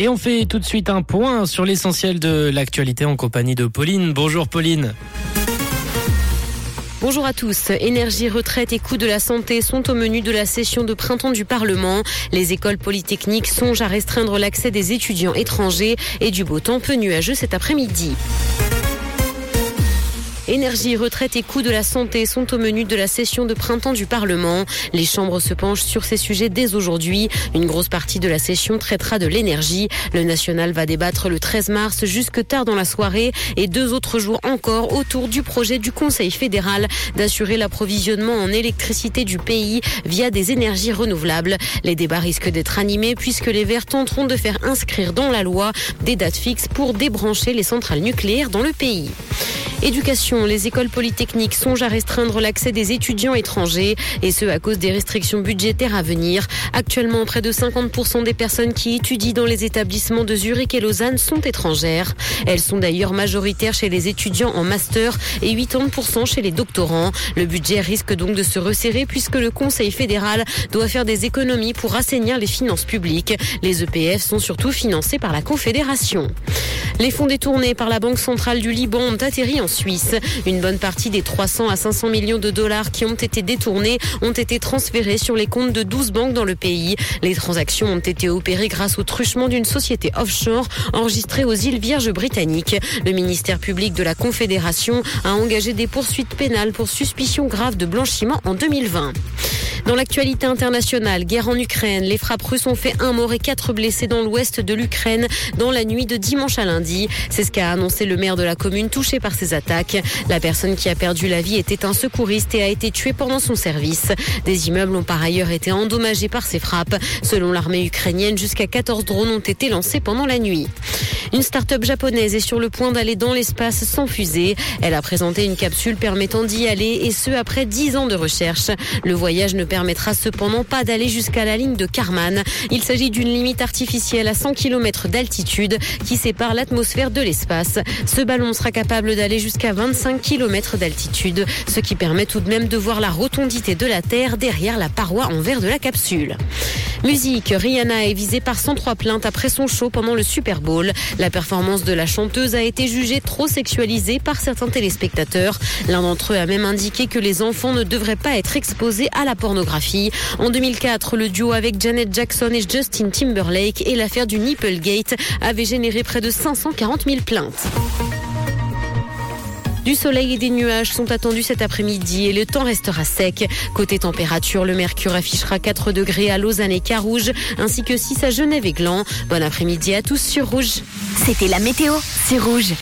Et on fait tout de suite un point sur l'essentiel de l'actualité en compagnie de Pauline. Bonjour Pauline. Bonjour à tous. Énergie, retraite et coûts de la santé sont au menu de la session de printemps du Parlement. Les écoles polytechniques songent à restreindre l'accès des étudiants étrangers et du beau temps peu nuageux cet après-midi. Énergie, retraite et coûts de la santé sont au menu de la session de printemps du Parlement. Les chambres se penchent sur ces sujets dès aujourd'hui. Une grosse partie de la session traitera de l'énergie. Le national va débattre le 13 mars jusque tard dans la soirée et deux autres jours encore autour du projet du Conseil fédéral d'assurer l'approvisionnement en électricité du pays via des énergies renouvelables. Les débats risquent d'être animés puisque les Verts tenteront de faire inscrire dans la loi des dates fixes pour débrancher les centrales nucléaires dans le pays. Éducation, les écoles polytechniques songent à restreindre l'accès des étudiants étrangers et ce à cause des restrictions budgétaires à venir. Actuellement, près de 50% des personnes qui étudient dans les établissements de Zurich et Lausanne sont étrangères. Elles sont d'ailleurs majoritaires chez les étudiants en master et 80% chez les doctorants. Le budget risque donc de se resserrer puisque le Conseil fédéral doit faire des économies pour assainir les finances publiques. Les EPF sont surtout financés par la Confédération. Les fonds détournés par la Banque centrale du Liban ont atterri en Suisse. Une bonne partie des 300 à 500 millions de dollars qui ont été détournés ont été transférés sur les comptes de 12 banques dans le pays. Les transactions ont été opérées grâce au truchement d'une société offshore enregistrée aux îles Vierges britanniques. Le ministère public de la Confédération a engagé des poursuites pénales pour suspicion grave de blanchiment en 2020. Dans l'actualité internationale, guerre en Ukraine, les frappes russes ont fait un mort et quatre blessés dans l'ouest de l'Ukraine dans la nuit de dimanche à lundi. C'est ce qu'a annoncé le maire de la commune touchée par ces attaques. La personne qui a perdu la vie était un secouriste et a été tué pendant son service. Des immeubles ont par ailleurs été endommagés par ces frappes. Selon l'armée ukrainienne, jusqu'à 14 drones ont été lancés pendant la nuit. Une start-up japonaise est sur le point d'aller dans l'espace sans fusée. Elle a présenté une capsule permettant d'y aller et ce après 10 ans de recherche. Le voyage ne permettra cependant pas d'aller jusqu'à la ligne de Karman. Il s'agit d'une limite artificielle à 100 km d'altitude qui sépare l'atmosphère de l'espace. Ce ballon sera capable d'aller jusqu'à 25 km d'altitude, ce qui permet tout de même de voir la rotondité de la Terre derrière la paroi en verre de la capsule. Musique, Rihanna est visée par 103 plaintes après son show pendant le Super Bowl. La performance de la chanteuse a été jugée trop sexualisée par certains téléspectateurs. L'un d'entre eux a même indiqué que les enfants ne devraient pas être exposés à la pornographie. En 2004, le duo avec Janet Jackson et Justin Timberlake et l'affaire du Nipplegate avait généré près de 540 000 plaintes. Du soleil et des nuages sont attendus cet après-midi et le temps restera sec. Côté température, le mercure affichera 4 degrés à Lausanne et Carouge, ainsi que 6 à Genève et Gland. Bon après-midi à tous sur Rouge. C'était la météo, c'est Rouge.